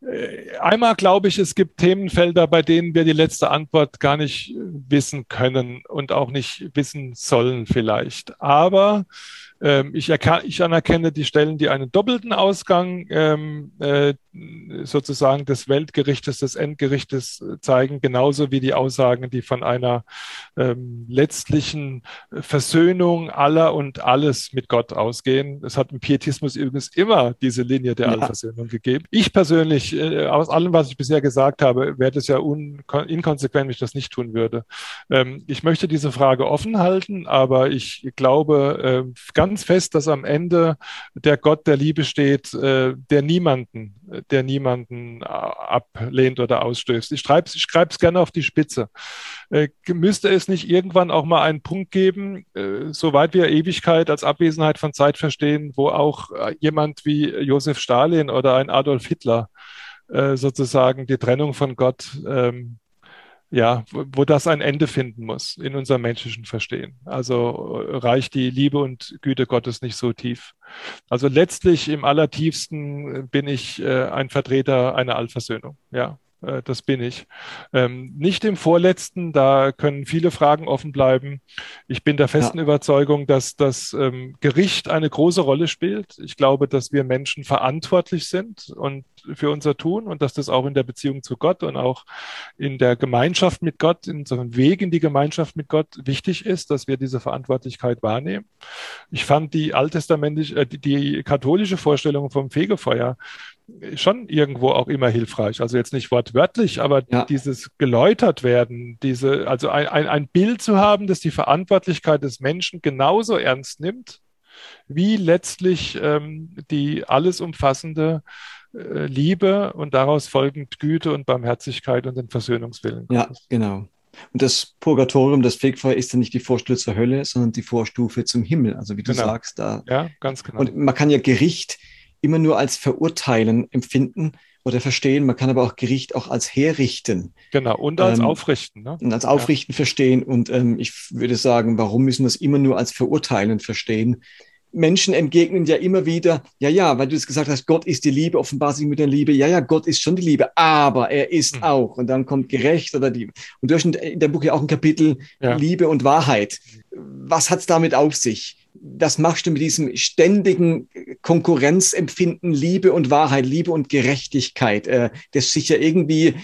Äh, einmal glaube ich, es gibt Themenfelder, bei denen wir die letzte Antwort gar nicht wissen können und auch nicht wissen sollen vielleicht. Aber ähm, ich, ich, anerkenne die Stellen, die einen doppelten Ausgang ähm, äh, sozusagen des Weltgerichtes, des Endgerichtes zeigen, genauso wie die Aussagen, die von einer ähm, letztlichen Versöhnung aller und alles mit Gott ausgehen. Es hat im Pietismus übrigens immer diese Linie der ja. Allversöhnung gegeben. Ich persönlich, äh, aus allem, was ich bisher gesagt habe, wäre es ja inkonsequent, wenn ich das nicht tun würde. Ähm, ich möchte diese Frage offen halten, aber ich glaube äh, ganz fest, dass am Ende der Gott der Liebe steht, äh, der niemanden der niemanden äh, ablehnt oder ausstößt. Ich schreibe ich es gerne auf die Spitze. Äh, müsste es nicht irgendwann auch mal einen Punkt geben, soweit wir Ewigkeit als Abwesenheit von Zeit verstehen, wo auch jemand wie Josef Stalin oder ein Adolf Hitler sozusagen die Trennung von Gott ähm, ja, wo das ein Ende finden muss in unserem menschlichen Verstehen. Also äh, reicht die Liebe und Güte Gottes nicht so tief. Also letztlich im allertiefsten bin ich äh, ein Vertreter einer Allversöhnung. Ja, äh, das bin ich. Ähm, nicht im vorletzten, da können viele Fragen offen bleiben. Ich bin der festen ja. Überzeugung, dass das ähm, Gericht eine große Rolle spielt. Ich glaube, dass wir Menschen verantwortlich sind und für unser Tun und dass das auch in der Beziehung zu Gott und auch in der Gemeinschaft mit Gott, in unserem Weg in die Gemeinschaft mit Gott wichtig ist, dass wir diese Verantwortlichkeit wahrnehmen. Ich fand die alttestamentliche, äh, die, die katholische Vorstellung vom Fegefeuer schon irgendwo auch immer hilfreich. Also jetzt nicht wortwörtlich, aber ja. dieses geläutert werden, diese, also ein, ein, ein Bild zu haben, das die Verantwortlichkeit des Menschen genauso ernst nimmt, wie letztlich ähm, die alles umfassende äh, Liebe und daraus folgend Güte und Barmherzigkeit und den Versöhnungswillen. Ja, genau. Und das Purgatorium, das Fegfeuer, ist dann nicht die Vorstufe zur Hölle, sondern die Vorstufe zum Himmel. Also wie du genau. sagst, da. Ja, ganz genau. Und man kann ja Gericht immer nur als Verurteilen empfinden oder verstehen. Man kann aber auch Gericht auch als herrichten. Genau, und als ähm, Aufrichten. Ne? Und als Aufrichten ja. verstehen. Und ähm, ich würde sagen, warum müssen wir es immer nur als Verurteilen verstehen? Menschen entgegnen ja immer wieder, ja, ja, weil du es gesagt hast, Gott ist die Liebe, offenbar sich mit der Liebe. Ja, ja, Gott ist schon die Liebe, aber er ist mhm. auch. Und dann kommt gerecht oder die. Und du hast in der Buch ja auch ein Kapitel ja. Liebe und Wahrheit. Was hat es damit auf sich? Was machst du mit diesem ständigen Konkurrenzempfinden Liebe und Wahrheit, Liebe und Gerechtigkeit? Äh, das sich ja irgendwie,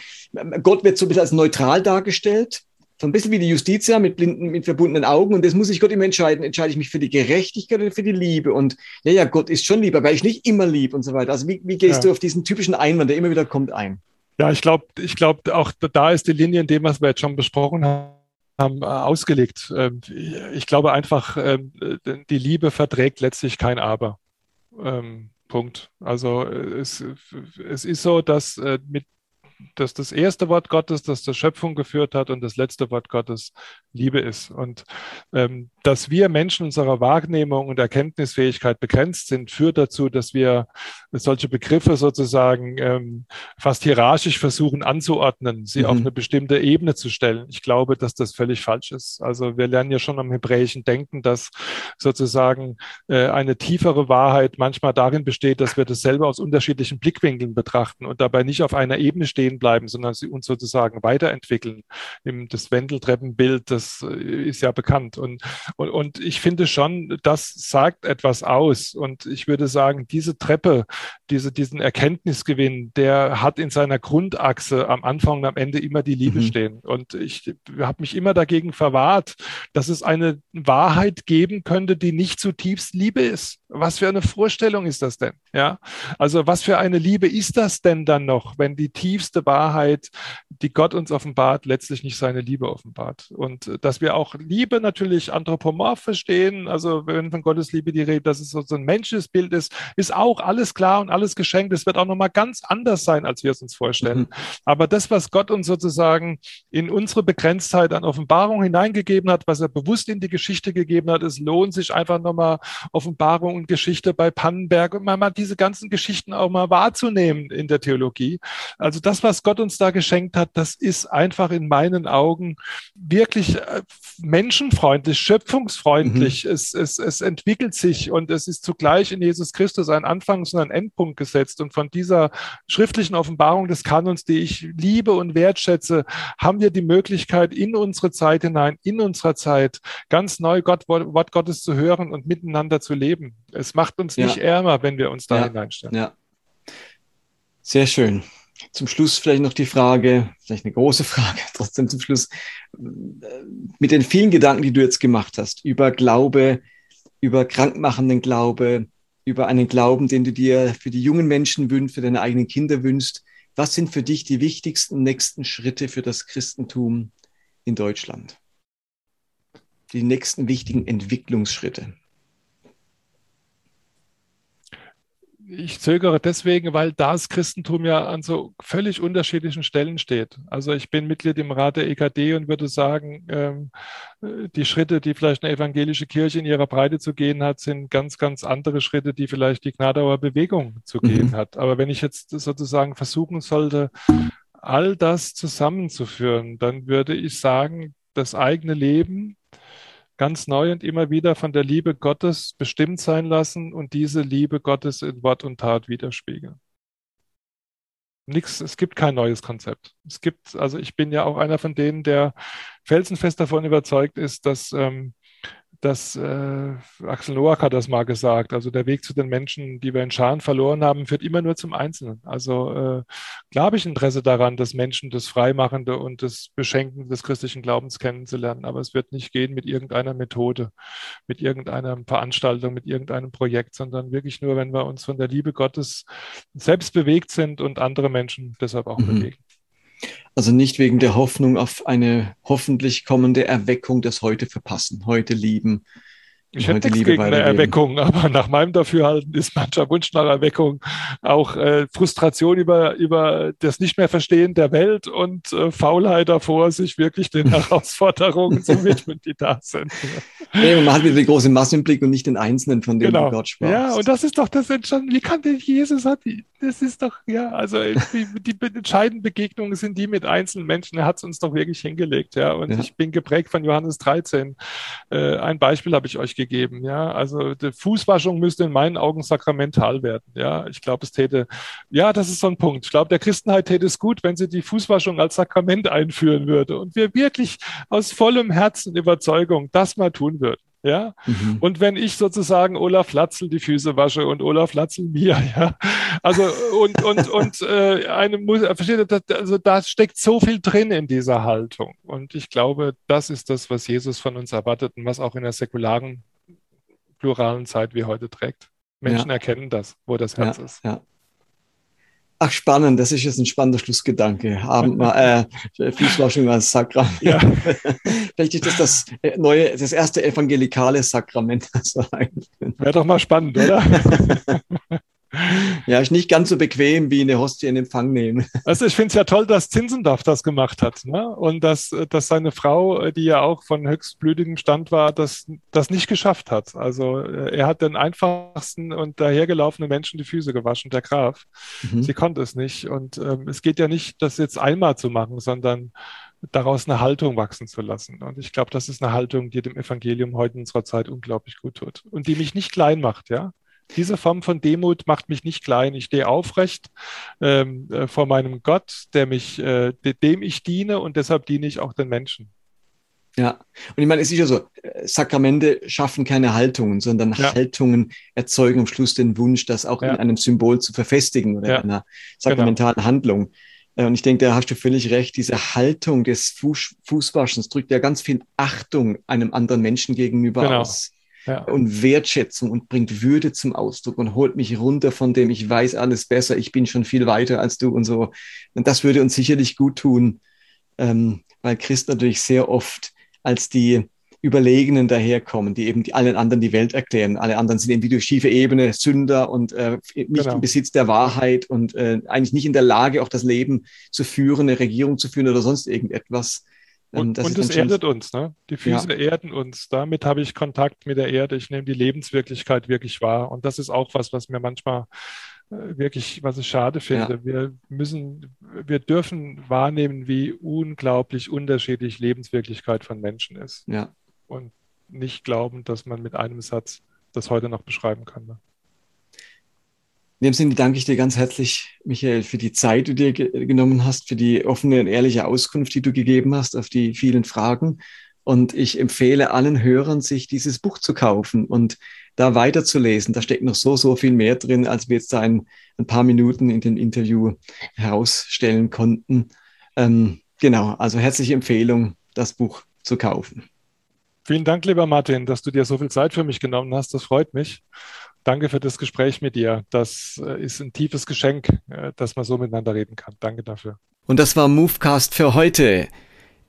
Gott wird so ein bisschen als neutral dargestellt so ein bisschen wie die Justitia mit blinden, mit verbundenen Augen. Und das muss ich Gott immer entscheiden. Entscheide ich mich für die Gerechtigkeit oder für die Liebe? Und ja, ja, Gott ist schon lieb, aber ich nicht immer lieb und so weiter. Also wie, wie gehst ja. du auf diesen typischen Einwand, der immer wieder kommt, ein? Ja, ich glaube, ich glaube, auch da ist die Linie in dem, was wir jetzt schon besprochen haben, ausgelegt. Ähm, ich glaube einfach, ähm, die Liebe verträgt letztlich kein Aber. Ähm, Punkt. Also es, es ist so, dass äh, mit dass das erste Wort Gottes, das zur Schöpfung geführt hat und das letzte Wort Gottes Liebe ist. Und ähm, dass wir Menschen unserer Wahrnehmung und Erkenntnisfähigkeit begrenzt sind, führt dazu, dass wir solche Begriffe sozusagen ähm, fast hierarchisch versuchen anzuordnen, sie mhm. auf eine bestimmte Ebene zu stellen. Ich glaube, dass das völlig falsch ist. Also wir lernen ja schon am hebräischen Denken, dass sozusagen äh, eine tiefere Wahrheit manchmal darin besteht, dass wir dasselbe aus unterschiedlichen Blickwinkeln betrachten und dabei nicht auf einer Ebene stehen bleiben, sondern sie uns sozusagen weiterentwickeln. Das Wendeltreppenbild, das äh, ist ja bekannt. Und und, und ich finde schon, das sagt etwas aus. Und ich würde sagen, diese Treppe, diese, diesen Erkenntnisgewinn, der hat in seiner Grundachse am Anfang und am Ende immer die Liebe mhm. stehen. Und ich habe mich immer dagegen verwahrt, dass es eine Wahrheit geben könnte, die nicht zutiefst Liebe ist. Was für eine Vorstellung ist das denn? Ja, also was für eine Liebe ist das denn dann noch, wenn die tiefste Wahrheit, die Gott uns offenbart, letztlich nicht seine Liebe offenbart? Und äh, dass wir auch Liebe natürlich anthropomorph verstehen, also wenn von Gottes Liebe die Rede, dass es so ein menschliches Bild ist, ist auch alles klar und alles geschenkt. Es wird auch nochmal ganz anders sein, als wir es uns vorstellen. Mhm. Aber das, was Gott uns sozusagen in unsere Begrenztheit an Offenbarung hineingegeben hat, was er bewusst in die Geschichte gegeben hat, es lohnt sich einfach nochmal Offenbarung Geschichte bei Pannenberg und mal, diese ganzen Geschichten auch mal wahrzunehmen in der Theologie. Also das, was Gott uns da geschenkt hat, das ist einfach in meinen Augen wirklich äh, menschenfreundlich, schöpfungsfreundlich. Mhm. Es, es, es entwickelt sich und es ist zugleich in Jesus Christus ein Anfangs- und ein Endpunkt gesetzt. Und von dieser schriftlichen Offenbarung des Kanons, die ich liebe und wertschätze, haben wir die Möglichkeit, in unsere Zeit hinein, in unserer Zeit ganz neu Gott, Wort Gottes zu hören und miteinander zu leben. Es macht uns ja. nicht ärmer, wenn wir uns da ja. hineinstellen. Ja. Sehr schön. Zum Schluss vielleicht noch die Frage, vielleicht eine große Frage, trotzdem zum Schluss, mit den vielen Gedanken, die du jetzt gemacht hast, über Glaube, über krankmachenden Glaube, über einen Glauben, den du dir für die jungen Menschen wünschst, für deine eigenen Kinder wünschst. Was sind für dich die wichtigsten nächsten Schritte für das Christentum in Deutschland? Die nächsten wichtigen Entwicklungsschritte? Ich zögere deswegen, weil das Christentum ja an so völlig unterschiedlichen Stellen steht. Also ich bin Mitglied im Rat der EKD und würde sagen, ähm, die Schritte, die vielleicht eine evangelische Kirche in ihrer Breite zu gehen hat, sind ganz, ganz andere Schritte, die vielleicht die Gnadauer Bewegung zu mhm. gehen hat. Aber wenn ich jetzt sozusagen versuchen sollte, all das zusammenzuführen, dann würde ich sagen, das eigene Leben ganz neu und immer wieder von der Liebe Gottes bestimmt sein lassen und diese Liebe Gottes in Wort und Tat widerspiegeln. Nix, es gibt kein neues Konzept. Es gibt, also ich bin ja auch einer von denen, der felsenfest davon überzeugt ist, dass ähm, dass äh, Axel Noack hat das mal gesagt. Also der Weg zu den Menschen, die wir in Scharen verloren haben, führt immer nur zum Einzelnen. Also äh, klar habe ich Interesse daran, dass Menschen das Freimachende und das Beschenken des christlichen Glaubens kennenzulernen. Aber es wird nicht gehen mit irgendeiner Methode, mit irgendeiner Veranstaltung, mit irgendeinem Projekt, sondern wirklich nur, wenn wir uns von der Liebe Gottes selbst bewegt sind und andere Menschen deshalb auch mhm. bewegen. Also nicht wegen der Hoffnung auf eine hoffentlich kommende Erweckung des Heute verpassen, heute lieben, ich hätte nichts gegen eine Erweckung, aber nach meinem Dafürhalten ist mancher Wunsch nach Erweckung auch äh, Frustration über, über das Nicht mehr Verstehen der Welt und äh, Faulheit davor, sich wirklich den Herausforderungen zu widmen, die da sind. Nee, man hat wieder die große Masse im Blick und nicht den Einzelnen, von dem genau. Gott sprach. Ja, und das ist doch das Entscheidende. Wie kann denn Jesus hat, das ist doch, ja, also die, die entscheidenden Begegnungen sind die mit einzelnen Menschen. Er hat es uns doch wirklich hingelegt, ja. Und ja. ich bin geprägt von Johannes 13. Äh, ein Beispiel habe ich euch gegeben gegeben. Ja, also die Fußwaschung müsste in meinen Augen sakramental werden. Ja, ich glaube, es täte, ja, das ist so ein Punkt. Ich glaube, der Christenheit täte es gut, wenn sie die Fußwaschung als Sakrament einführen würde und wir wirklich aus vollem Herzen Überzeugung das mal tun würden. Ja, mhm. und wenn ich sozusagen Olaf Latzel die Füße wasche und Olaf Latzel mir, ja, also und und und äh, eine versteht ihr, also da steckt so viel drin in dieser Haltung und ich glaube, das ist das, was Jesus von uns erwartet und was auch in der säkularen pluralen Zeit wie heute trägt. Menschen ja. erkennen das, wo das Herz ja, ist. Ja. Ach, spannend, das ist jetzt ein spannender Schlussgedanke. Abendmahl, äh, Fußwaschung als Sakrament. Ja. Vielleicht ist das das äh, neue, das erste evangelikale Sakrament. Wäre doch mal spannend, oder? Ja, ist nicht ganz so bequem wie eine Hostie in Empfang nehmen. Also ich finde es ja toll, dass Zinzendorf das gemacht hat. Ne? Und dass, dass seine Frau, die ja auch von höchstblütigem Stand war, das, das nicht geschafft hat. Also äh, er hat den einfachsten und dahergelaufenen Menschen die Füße gewaschen, der Graf. Mhm. Sie konnte es nicht. Und ähm, es geht ja nicht, das jetzt einmal zu machen, sondern daraus eine Haltung wachsen zu lassen. Und ich glaube, das ist eine Haltung, die dem Evangelium heute in unserer Zeit unglaublich gut tut und die mich nicht klein macht, ja. Diese Form von Demut macht mich nicht klein. Ich stehe aufrecht ähm, äh, vor meinem Gott, der mich, äh, dem ich diene und deshalb diene ich auch den Menschen. Ja, und ich meine, es ist ja so, Sakramente schaffen keine Haltungen, sondern ja. Haltungen erzeugen am Schluss den Wunsch, das auch ja. in einem Symbol zu verfestigen oder ja. in einer sakramentalen genau. Handlung. Äh, und ich denke, da hast du völlig recht, diese Haltung des Fuß, Fußwaschens drückt ja ganz viel Achtung einem anderen Menschen gegenüber genau. aus ja. und Wertschätzung und bringt Würde zum Ausdruck und holt mich runter von dem, ich weiß alles besser, ich bin schon viel weiter als du und so. Und das würde uns sicherlich gut tun, ähm, weil Christ natürlich sehr oft als die Überlegenen daherkommen, die eben die, allen anderen die Welt erklären. Alle anderen sind irgendwie durch schiefe Ebene Sünder und äh, nicht genau. im Besitz der Wahrheit und äh, eigentlich nicht in der Lage, auch das Leben zu führen, eine Regierung zu führen oder sonst irgendetwas. Und, und es erdet uns, ne? Die Füße ja. erden uns. Damit habe ich Kontakt mit der Erde. Ich nehme die Lebenswirklichkeit wirklich wahr. Und das ist auch was, was mir manchmal äh, wirklich, was ich schade finde. Ja. Wir müssen, wir dürfen wahrnehmen, wie unglaublich unterschiedlich Lebenswirklichkeit von Menschen ist. Ja. Und nicht glauben, dass man mit einem Satz das heute noch beschreiben kann. Ne? In dem Sinne danke ich dir ganz herzlich, Michael, für die Zeit, die du dir genommen hast, für die offene und ehrliche Auskunft, die du gegeben hast auf die vielen Fragen. Und ich empfehle allen Hörern, sich dieses Buch zu kaufen und da weiterzulesen. Da steckt noch so, so viel mehr drin, als wir jetzt da ein, ein paar Minuten in dem Interview herausstellen konnten. Ähm, genau, also herzliche Empfehlung, das Buch zu kaufen. Vielen Dank, lieber Martin, dass du dir so viel Zeit für mich genommen hast. Das freut mich. Danke für das Gespräch mit dir. Das äh, ist ein tiefes Geschenk, äh, dass man so miteinander reden kann. Danke dafür. Und das war Movecast für heute.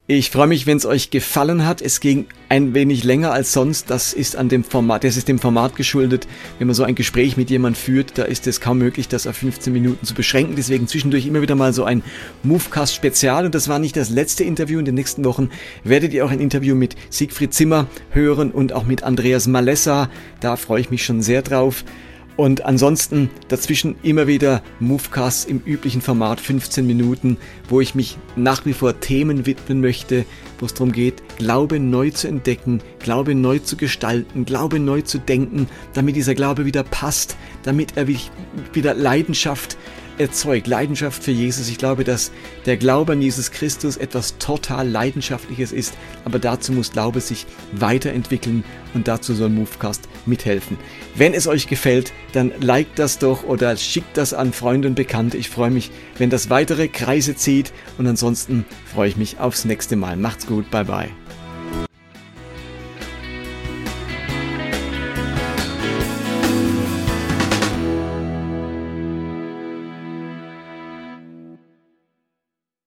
Ich freue mich, wenn es euch gefallen hat. Es ging ein wenig länger als sonst. Das ist an dem Format, das ist dem Format geschuldet. Wenn man so ein Gespräch mit jemandem führt, da ist es kaum möglich, das auf 15 Minuten zu beschränken. Deswegen zwischendurch immer wieder mal so ein Movecast Spezial. Und das war nicht das letzte Interview. In den nächsten Wochen werdet ihr auch ein Interview mit Siegfried Zimmer hören und auch mit Andreas Malessa. Da freue ich mich schon sehr drauf. Und ansonsten dazwischen immer wieder Movecasts im üblichen Format 15 Minuten, wo ich mich nach wie vor Themen widmen möchte, wo es darum geht, Glaube neu zu entdecken, Glaube neu zu gestalten, Glaube neu zu denken, damit dieser Glaube wieder passt, damit er wieder Leidenschaft erzeugt, Leidenschaft für Jesus. Ich glaube, dass der Glaube an Jesus Christus etwas total Leidenschaftliches ist, aber dazu muss Glaube sich weiterentwickeln und dazu soll Movecast mithelfen. Wenn es euch gefällt, dann liked das doch oder schickt das an Freunde und Bekannte. Ich freue mich, wenn das weitere Kreise zieht und ansonsten freue ich mich aufs nächste Mal. Macht's gut, bye bye.